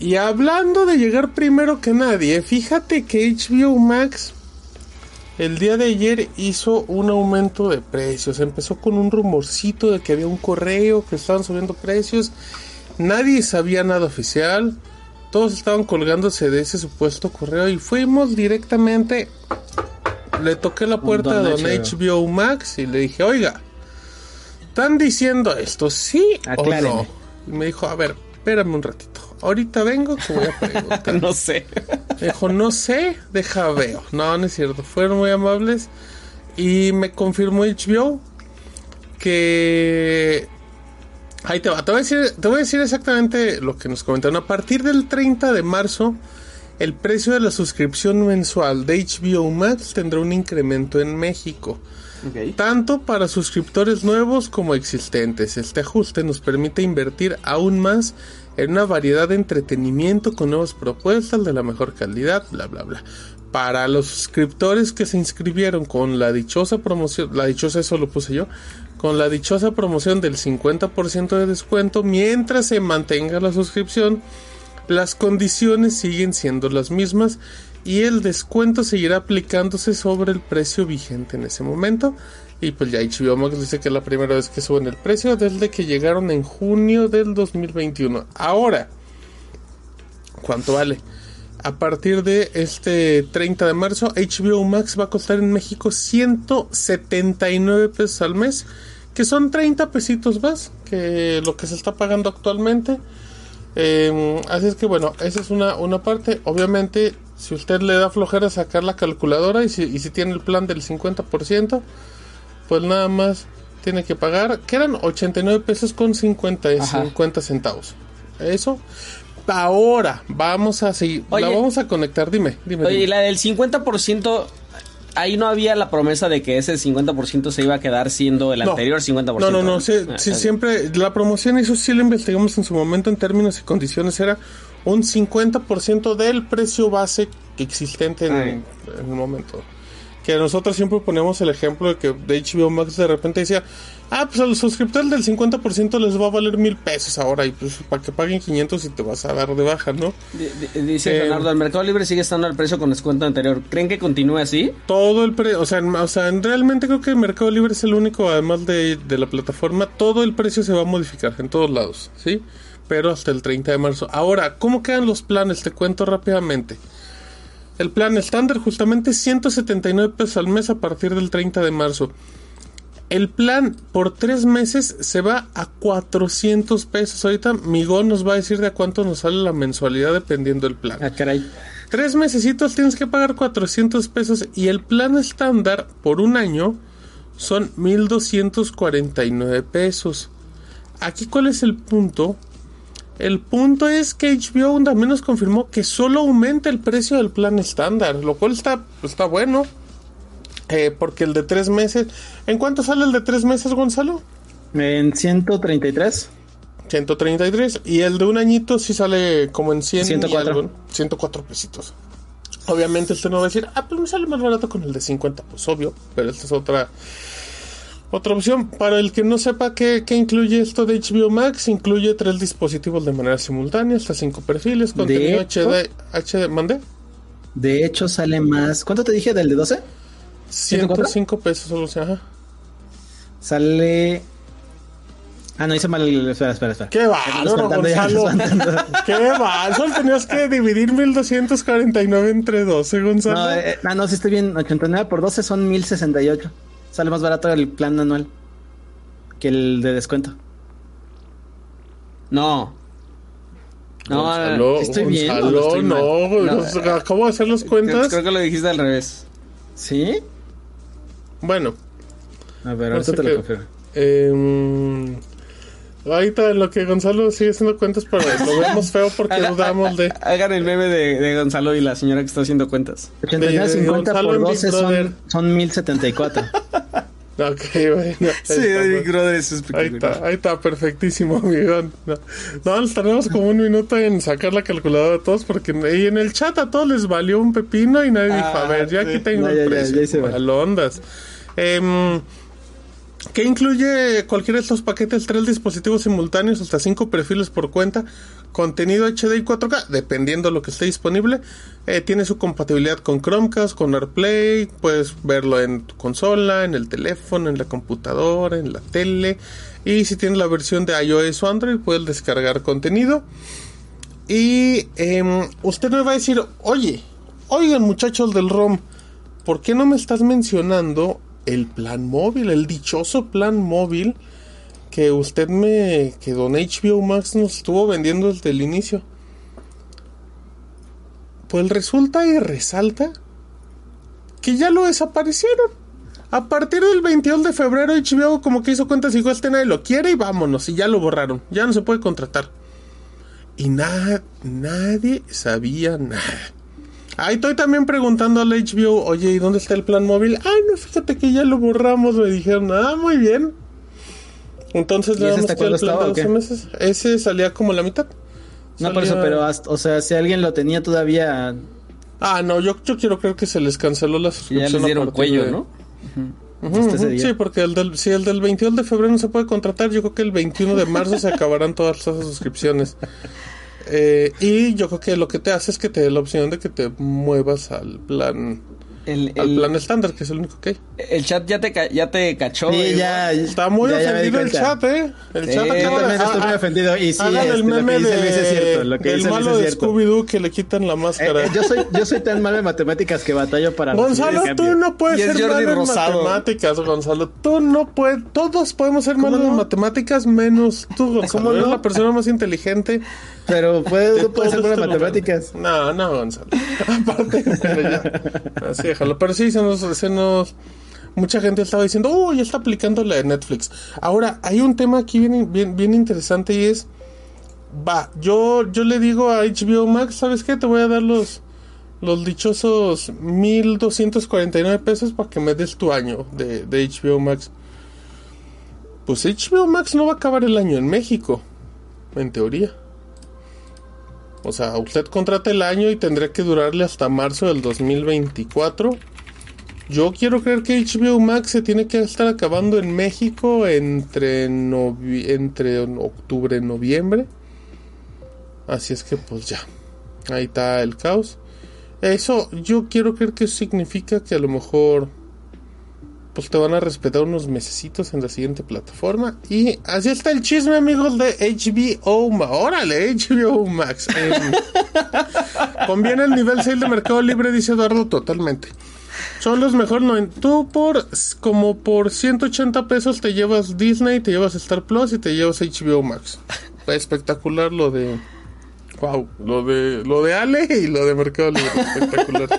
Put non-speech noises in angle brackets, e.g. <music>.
Y hablando de llegar primero que nadie, fíjate que HBO Max el día de ayer hizo un aumento de precios. Empezó con un rumorcito de que había un correo que estaban subiendo precios. Nadie sabía nada oficial. Todos estaban colgándose de ese supuesto correo y fuimos directamente. Le toqué la puerta a don HBO Max y le dije, oiga, ¿están diciendo esto? ¿Sí o no? Y me dijo, a ver, espérame un ratito. Ahorita vengo, te voy a <laughs> preguntar. no sé. Dijo, no sé, deja veo. No, no es cierto. Fueron muy amables. Y me confirmó HBO que. Ahí te va. Te voy, a decir, te voy a decir exactamente lo que nos comentaron. A partir del 30 de marzo, el precio de la suscripción mensual de HBO Max tendrá un incremento en México. Tanto para suscriptores nuevos como existentes. Este ajuste nos permite invertir aún más en una variedad de entretenimiento con nuevas propuestas de la mejor calidad, bla, bla, bla. Para los suscriptores que se inscribieron con la dichosa promoción, la dichosa eso lo puse yo, con la dichosa promoción del 50% de descuento mientras se mantenga la suscripción, las condiciones siguen siendo las mismas y el descuento seguirá aplicándose sobre el precio vigente en ese momento. Y pues ya HBO Max dice que es la primera vez que suben el precio desde que llegaron en junio del 2021. Ahora, ¿cuánto vale? A partir de este 30 de marzo, HBO Max va a costar en México 179 pesos al mes, que son 30 pesitos más que lo que se está pagando actualmente. Em, así es que bueno, esa es una, una parte. Obviamente, si usted le da flojera sacar la calculadora y si, y si tiene el plan del 50%, pues nada más tiene que pagar, que eran 89 pesos con 50, 50 centavos. Eso. Ahora vamos a seguir, la vamos a conectar, dime, dime. Oye, y la del 50%, ahí no había la promesa de que ese 50% se iba a quedar siendo el anterior 50%. No, no, no, sí, ah, siempre, la promoción, eso sí lo investigamos en su momento en términos y condiciones, era un 50% del precio base existente en, en el momento que nosotros siempre ponemos el ejemplo de que de HBO Max de repente decía, ah, pues a los suscriptores del 50% les va a valer mil pesos ahora y pues para que paguen 500 y te vas a dar de baja, ¿no? dice eh, Leonardo, el Mercado Libre sigue estando al precio con descuento anterior. ¿Creen que continúe así? Todo el precio, o sea, o sea, realmente creo que el Mercado Libre es el único, además de, de la plataforma, todo el precio se va a modificar en todos lados, ¿sí? Pero hasta el 30 de marzo. Ahora, ¿cómo quedan los planes? Te cuento rápidamente. El plan estándar justamente 179 pesos al mes a partir del 30 de marzo. El plan por tres meses se va a 400 pesos. Ahorita Migón nos va a decir de a cuánto nos sale la mensualidad dependiendo del plan. Ah, caray. Tres mesecitos tienes que pagar 400 pesos y el plan estándar por un año son 1249 pesos. Aquí cuál es el punto el punto es que HBO también nos confirmó que solo aumenta el precio del plan estándar, lo cual está, está bueno. Eh, porque el de tres meses. ¿En cuánto sale el de tres meses, Gonzalo? En 133. 133. Y el de un añito sí sale como en 100 104. 104 pesitos. Obviamente usted no va a decir, ah, pues me sale más barato con el de 50. Pues obvio, pero esta es otra otra opción, para el que no sepa qué, incluye esto de HBO Max, incluye tres dispositivos de manera simultánea, hasta cinco perfiles, contenido HD, HD, ¿mandé? De hecho sale más, ¿cuánto te dije del de 12? 105 pesos solo, ajá. Sale... Ah, no hice mal. Espera, espera, espera. Qué bárbaro, Gonzalo. <laughs> Qué. Solo tenías que dividir 1249 entre 12, Gonzalo. No, eh, ah, no, si estoy bien. 89 por 12 son 1068. Sale más barato el plan anual que el de descuento. No. No, estoy bien. no, no, acabo de hacer las cuentas. Creo, que lo dijiste al revés. ¿Sí? Bueno. A ver, ahorita te lo confirmo. Eh, Ahorita lo que Gonzalo sigue haciendo cuentas, pero lo vemos feo porque dudamos de. Hagan el meme de, Gonzalo y la señora que está haciendo cuentas. 89.50 por 12 son, son 1074. <laughs> Ok, bueno. Sí, Big Brother es Ahí está, ahí está, perfectísimo, <laughs> amigo. No, no, nos tardamos como un minuto en sacar la calculadora de todos porque y en el chat a todos les valió un pepino y nadie dijo, a ver, yo aquí tengo el precio. Ya, ya, ya eh, que incluye cualquiera de estos paquetes, tres dispositivos simultáneos, hasta cinco perfiles por cuenta, contenido HD y 4K, dependiendo de lo que esté disponible. Eh, tiene su compatibilidad con Chromecast, con AirPlay, puedes verlo en tu consola, en el teléfono, en la computadora, en la tele. Y si tienes la versión de iOS o Android, puedes descargar contenido. Y em, usted me va a decir, oye, oigan muchachos del ROM, ¿por qué no me estás mencionando el plan móvil, el dichoso plan móvil que usted me, que Don HBO Max nos estuvo vendiendo desde el inicio? Pues resulta y resalta que ya lo desaparecieron. A partir del 22 de febrero HBO como que hizo cuentas y dijo, este nadie lo quiere y vámonos. Y ya lo borraron. Ya no se puede contratar. Y nadie sabía nada. Ahí estoy también preguntando al HBO, oye, ¿y dónde está el plan móvil? Ay, no, fíjate que ya lo borramos, me dijeron, ah, muy bien. Entonces ¿Y ese hasta cuándo estaba, o qué? meses. Ese salía como la mitad. No, por eso, pero, hasta- o sea, si alguien lo tenía todavía... Ah, no, yo, yo quiero creer que se les canceló la suscripción. ya les dieron cuello, de- ¿no? Sí, porque el del, si el del 22 de febrero no se puede contratar, yo creo que el 21 de marzo se acabarán todas esas suscripciones. Eh, y yo creo que lo que te hace es que te dé la opción de que te muevas al plan El, al el- plan estándar, que es el único que hay. el chat ya te, ya te cachó. Sí, eh, ya, Está muy ya- ya ofendido el cuenta. chat, ¿eh? El Sí, chat yo Yo acaba de... también estoy ah, muy ah, ofendido. Y sí, hagan este, el lo que meme dice de, Luis es cierto. Lo que del dice malo de. Scooby-Doo que le quitan la Eh, máscara. eh, yo, soy, yo soy tan malo en matemáticas que batallo para... Gonzalo, el tú no puedes ser malo en Rosado. matemáticas, Gonzalo. Tú no puedes. Todos podemos ser malos no? en matemáticas, menos tú, Gonzalo. <laughs> ¿Cómo Eres no? la persona más inteligente. Pero puede, de no puede ser este en matemáticas. No, no, Gonzalo. <laughs> Aparte, pero ya. Así déjalo. Pero sí, se nos. Mucha gente estaba diciendo, oh, ya está aplicando la de Netflix. Ahora, hay un tema aquí bien, bien, bien interesante y es. Va, yo, yo le digo a HBO Max, ¿sabes qué? Te voy a dar los. Los dichosos 1249 pesos para que me des tu año de, de HBO Max. Pues HBO Max no va a acabar el año en México. En teoría. O sea, usted contrata el año y tendría que durarle hasta marzo del 2024. Yo quiero creer que HBO Max se tiene que estar acabando en México entre, novi- entre octubre y noviembre. Así es que pues ya. Ahí está el caos. Eso yo quiero creer que significa que a lo mejor pues te van a respetar unos mesecitos en la siguiente plataforma. Y así está el chisme, amigos, de HBO Max. Órale, HBO Max. Em, conviene el nivel 6 de Mercado Libre, dice Eduardo, totalmente. Son los mejores. No, tú por como por 180 pesos te llevas Disney, te llevas Star Plus y te llevas HBO Max. Espectacular lo de. Wow, lo de lo de Ale y lo de Mercado Libre. Espectacular. <laughs>